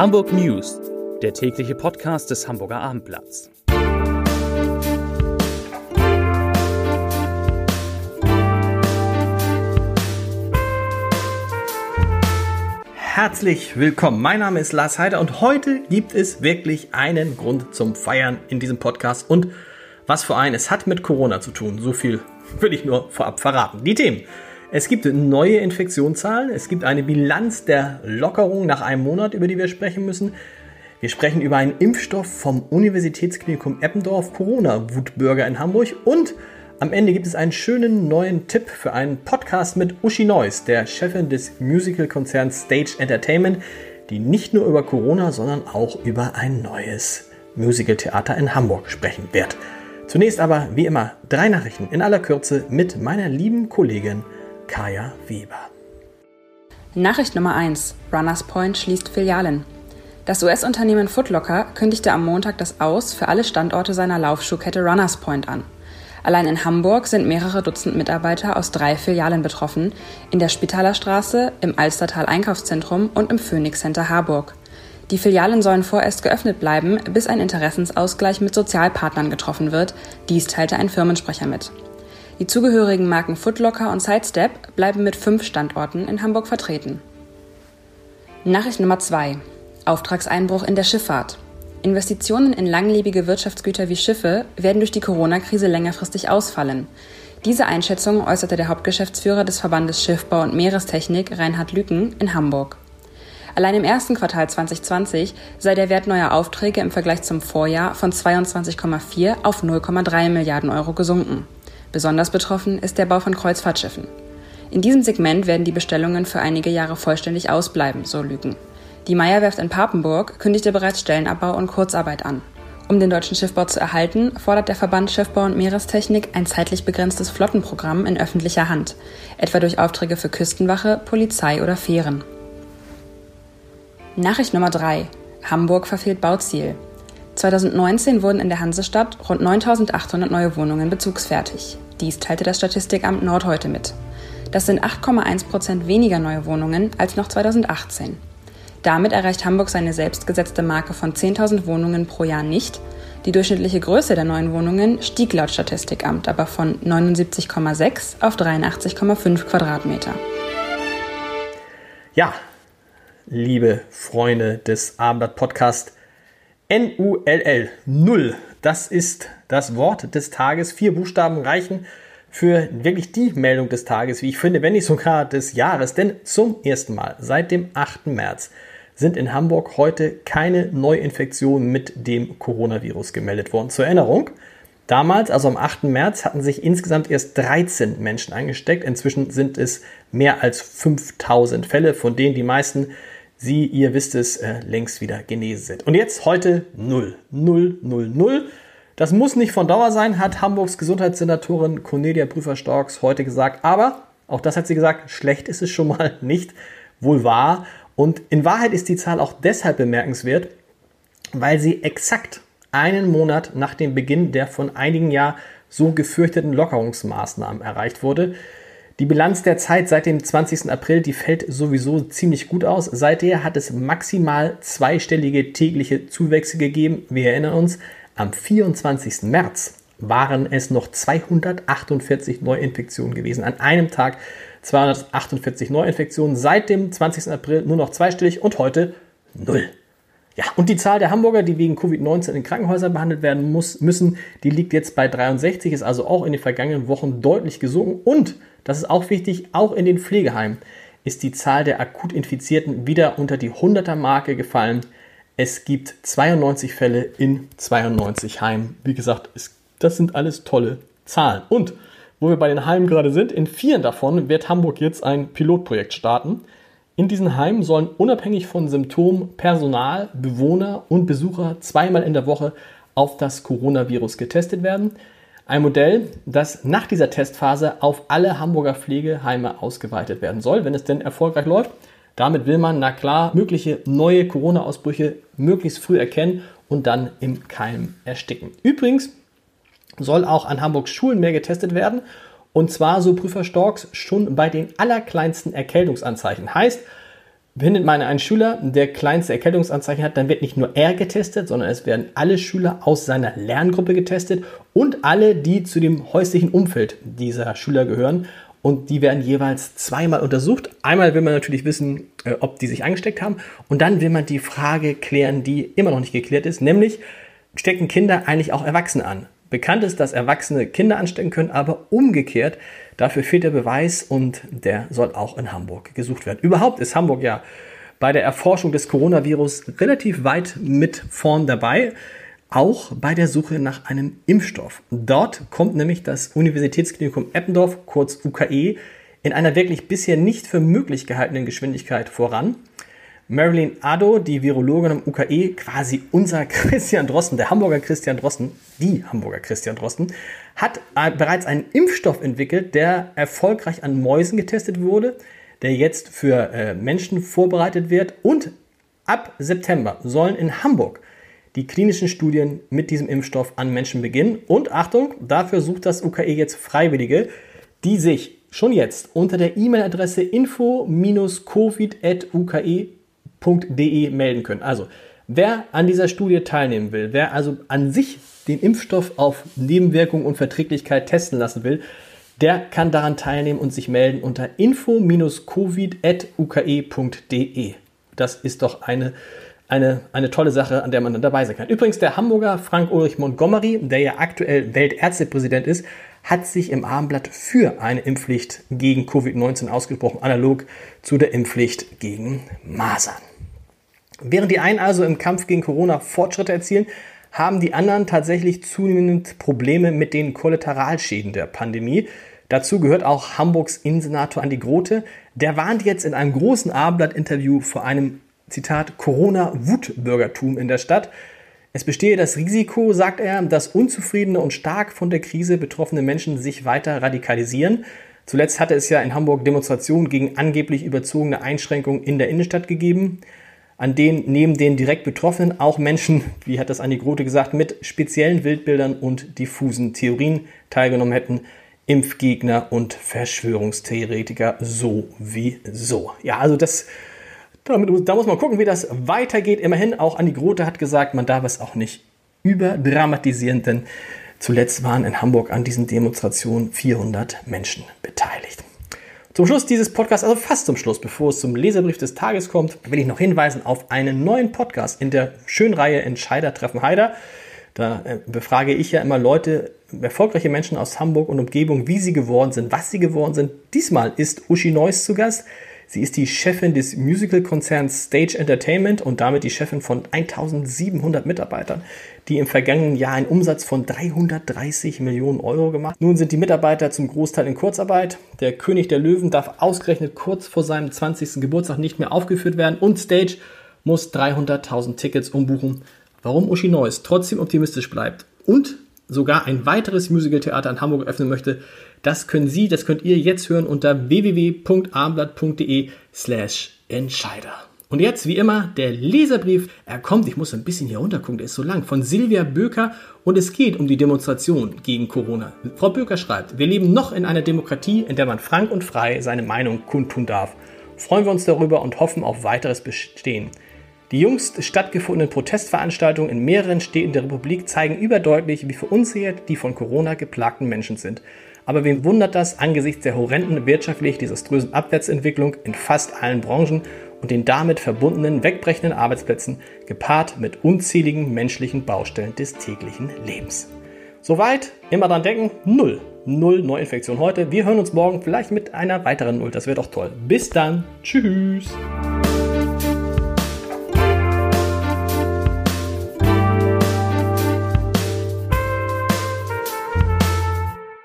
Hamburg News, der tägliche Podcast des Hamburger Abendblatts. Herzlich willkommen. Mein Name ist Lars Heider und heute gibt es wirklich einen Grund zum Feiern in diesem Podcast. Und was für einen, es hat mit Corona zu tun. So viel will ich nur vorab verraten. Die Themen. Es gibt neue Infektionszahlen, es gibt eine Bilanz der Lockerung nach einem Monat, über die wir sprechen müssen. Wir sprechen über einen Impfstoff vom Universitätsklinikum Eppendorf, Corona-Wutbürger in Hamburg und am Ende gibt es einen schönen neuen Tipp für einen Podcast mit Uschi Neuss, der Chefin des Musical-Konzerns Stage Entertainment, die nicht nur über Corona, sondern auch über ein neues Musical-Theater in Hamburg sprechen wird. Zunächst aber, wie immer, drei Nachrichten in aller Kürze mit meiner lieben Kollegin Kaya Weber. Nachricht Nummer 1. Runners Point schließt Filialen. Das US-Unternehmen Footlocker kündigte am Montag das Aus für alle Standorte seiner Laufschuhkette Runners Point an. Allein in Hamburg sind mehrere Dutzend Mitarbeiter aus drei Filialen betroffen, in der Spitalerstraße, im Alstertal Einkaufszentrum und im Phoenix Center Harburg. Die Filialen sollen vorerst geöffnet bleiben, bis ein Interessensausgleich mit Sozialpartnern getroffen wird. Dies teilte ein Firmensprecher mit. Die zugehörigen Marken Footlocker und Sidestep bleiben mit fünf Standorten in Hamburg vertreten. Nachricht Nummer 2. Auftragseinbruch in der Schifffahrt. Investitionen in langlebige Wirtschaftsgüter wie Schiffe werden durch die Corona-Krise längerfristig ausfallen. Diese Einschätzung äußerte der Hauptgeschäftsführer des Verbandes Schiffbau und Meerestechnik Reinhard Lüken in Hamburg. Allein im ersten Quartal 2020 sei der Wert neuer Aufträge im Vergleich zum Vorjahr von 22,4 auf 0,3 Milliarden Euro gesunken. Besonders betroffen ist der Bau von Kreuzfahrtschiffen. In diesem Segment werden die Bestellungen für einige Jahre vollständig ausbleiben, so Lügen. Die Meierwerft in Papenburg kündigte bereits Stellenabbau und Kurzarbeit an. Um den deutschen Schiffbau zu erhalten, fordert der Verband Schiffbau und Meerestechnik ein zeitlich begrenztes Flottenprogramm in öffentlicher Hand, etwa durch Aufträge für Küstenwache, Polizei oder Fähren. Nachricht Nummer 3. Hamburg verfehlt Bauziel. 2019 wurden in der Hansestadt rund 9800 neue Wohnungen bezugsfertig. Dies teilte das Statistikamt Nord heute mit. Das sind 8,1 Prozent weniger neue Wohnungen als noch 2018. Damit erreicht Hamburg seine selbstgesetzte Marke von 10.000 Wohnungen pro Jahr nicht. Die durchschnittliche Größe der neuen Wohnungen stieg laut Statistikamt aber von 79,6 auf 83,5 Quadratmeter. Ja, liebe Freunde des Abendblatt Podcast, N-U-L-L, Null. Das ist das Wort des Tages. Vier Buchstaben reichen für wirklich die Meldung des Tages, wie ich finde, wenn nicht sogar des Jahres. Denn zum ersten Mal seit dem 8. März sind in Hamburg heute keine Neuinfektionen mit dem Coronavirus gemeldet worden. Zur Erinnerung, damals, also am 8. März, hatten sich insgesamt erst 13 Menschen angesteckt. Inzwischen sind es mehr als 5000 Fälle, von denen die meisten sie, ihr wisst es, äh, längst wieder genesen sind. Und jetzt heute 0. 0, 0, 0. Das muss nicht von Dauer sein, hat Hamburgs Gesundheitssenatorin Cornelia Prüfer-Storks heute gesagt. Aber, auch das hat sie gesagt, schlecht ist es schon mal nicht. Wohl wahr. Und in Wahrheit ist die Zahl auch deshalb bemerkenswert, weil sie exakt einen Monat nach dem Beginn der von einigen Jahr so gefürchteten Lockerungsmaßnahmen erreicht wurde. Die Bilanz der Zeit seit dem 20. April, die fällt sowieso ziemlich gut aus. Seither hat es maximal zweistellige tägliche Zuwächse gegeben. Wir erinnern uns, am 24. März waren es noch 248 Neuinfektionen gewesen. An einem Tag 248 Neuinfektionen. Seit dem 20. April nur noch zweistellig und heute null. Ja, und die Zahl der Hamburger, die wegen Covid-19 in Krankenhäusern behandelt werden muss, müssen, die liegt jetzt bei 63, ist also auch in den vergangenen Wochen deutlich gesunken und das ist auch wichtig, auch in den Pflegeheimen ist die Zahl der akut Infizierten wieder unter die 100er Marke gefallen. Es gibt 92 Fälle in 92 Heimen. Wie gesagt, es, das sind alles tolle Zahlen. Und wo wir bei den Heimen gerade sind, in vielen davon wird Hamburg jetzt ein Pilotprojekt starten. In diesen Heimen sollen unabhängig von Symptomen Personal, Bewohner und Besucher zweimal in der Woche auf das Coronavirus getestet werden. Ein Modell, das nach dieser Testphase auf alle Hamburger Pflegeheime ausgeweitet werden soll, wenn es denn erfolgreich läuft. Damit will man, na klar, mögliche neue Corona-Ausbrüche möglichst früh erkennen und dann im Keim ersticken. Übrigens soll auch an Hamburgs Schulen mehr getestet werden. Und zwar, so Prüfer Storks, schon bei den allerkleinsten Erkältungsanzeichen. Heißt, Findet man einen Schüler, der kleinste Erkältungsanzeichen hat, dann wird nicht nur er getestet, sondern es werden alle Schüler aus seiner Lerngruppe getestet und alle, die zu dem häuslichen Umfeld dieser Schüler gehören. Und die werden jeweils zweimal untersucht. Einmal will man natürlich wissen, äh, ob die sich angesteckt haben. Und dann will man die Frage klären, die immer noch nicht geklärt ist, nämlich stecken Kinder eigentlich auch Erwachsene an? Bekannt ist, dass Erwachsene Kinder anstecken können, aber umgekehrt, dafür fehlt der Beweis und der soll auch in Hamburg gesucht werden. Überhaupt ist Hamburg ja bei der Erforschung des Coronavirus relativ weit mit vorn dabei, auch bei der Suche nach einem Impfstoff. Dort kommt nämlich das Universitätsklinikum Eppendorf, kurz UKE, in einer wirklich bisher nicht für möglich gehaltenen Geschwindigkeit voran. Marilyn Addo, die Virologin am UKE, quasi unser Christian Drosten, der Hamburger Christian Drosten, die Hamburger Christian Drosten, hat bereits einen Impfstoff entwickelt, der erfolgreich an Mäusen getestet wurde, der jetzt für äh, Menschen vorbereitet wird und ab September sollen in Hamburg die klinischen Studien mit diesem Impfstoff an Menschen beginnen. Und Achtung, dafür sucht das UKE jetzt Freiwillige, die sich schon jetzt unter der E-Mail-Adresse info-covid.uke impfstoff.de melden können. Also, wer an dieser Studie teilnehmen will, wer also an sich den Impfstoff auf Nebenwirkungen und Verträglichkeit testen lassen will, der kann daran teilnehmen und sich melden unter info-covid.uke.de. Das ist doch eine, eine, eine tolle Sache, an der man dann dabei sein kann. Übrigens, der Hamburger Frank-Ulrich Montgomery, der ja aktuell Weltärztepräsident ist, hat sich im Abendblatt für eine Impfpflicht gegen Covid-19 ausgesprochen, analog zu der Impfpflicht gegen Masern. Während die einen also im Kampf gegen Corona Fortschritte erzielen, haben die anderen tatsächlich zunehmend Probleme mit den Kollateralschäden der Pandemie. Dazu gehört auch Hamburgs Innensenator Andi Grote. Der warnt jetzt in einem großen Abendblatt-Interview vor einem, Zitat, Corona-Wutbürgertum in der Stadt. Es bestehe das Risiko, sagt er, dass unzufriedene und stark von der Krise betroffene Menschen sich weiter radikalisieren. Zuletzt hatte es ja in Hamburg Demonstrationen gegen angeblich überzogene Einschränkungen in der Innenstadt gegeben an denen neben den direkt Betroffenen auch Menschen, wie hat das Andi Grote gesagt, mit speziellen Wildbildern und diffusen Theorien teilgenommen hätten. Impfgegner und Verschwörungstheoretiker sowieso. Ja, also das, da muss man gucken, wie das weitergeht. Immerhin, auch Andi Grote hat gesagt, man darf es auch nicht überdramatisieren, denn zuletzt waren in Hamburg an diesen Demonstrationen 400 Menschen beteiligt. Zum Schluss dieses Podcasts, also fast zum Schluss, bevor es zum Leserbrief des Tages kommt, will ich noch hinweisen auf einen neuen Podcast in der Schönreihe Entscheider treffen Heider. Da äh, befrage ich ja immer Leute, erfolgreiche Menschen aus Hamburg und Umgebung, wie sie geworden sind, was sie geworden sind. Diesmal ist Uschi Neuss zu Gast. Sie ist die Chefin des Musical-Konzerns Stage Entertainment und damit die Chefin von 1700 Mitarbeitern, die im vergangenen Jahr einen Umsatz von 330 Millionen Euro gemacht. Nun sind die Mitarbeiter zum Großteil in Kurzarbeit. Der König der Löwen darf ausgerechnet kurz vor seinem 20. Geburtstag nicht mehr aufgeführt werden und Stage muss 300.000 Tickets umbuchen. Warum Uschi Neuss trotzdem optimistisch bleibt und sogar ein weiteres Musical-Theater in Hamburg öffnen möchte, das können Sie, das könnt ihr jetzt hören unter www.abendblatt.de slash Entscheider. Und jetzt, wie immer, der Leserbrief. Er kommt, ich muss ein bisschen hier runtergucken, der ist so lang, von Silvia Böker und es geht um die Demonstration gegen Corona. Frau Böker schreibt, wir leben noch in einer Demokratie, in der man frank und frei seine Meinung kundtun darf. Freuen wir uns darüber und hoffen auf weiteres Bestehen. Die jüngst stattgefundenen Protestveranstaltungen in mehreren Städten der Republik zeigen überdeutlich, wie verunsichert die von Corona geplagten Menschen sind. Aber wen wundert das angesichts der horrenden wirtschaftlich desaströsen Abwärtsentwicklung in fast allen Branchen und den damit verbundenen wegbrechenden Arbeitsplätzen, gepaart mit unzähligen menschlichen Baustellen des täglichen Lebens. Soweit, immer dran denken, null. Null Neuinfektion heute. Wir hören uns morgen vielleicht mit einer weiteren Null. Das wäre doch toll. Bis dann. Tschüss.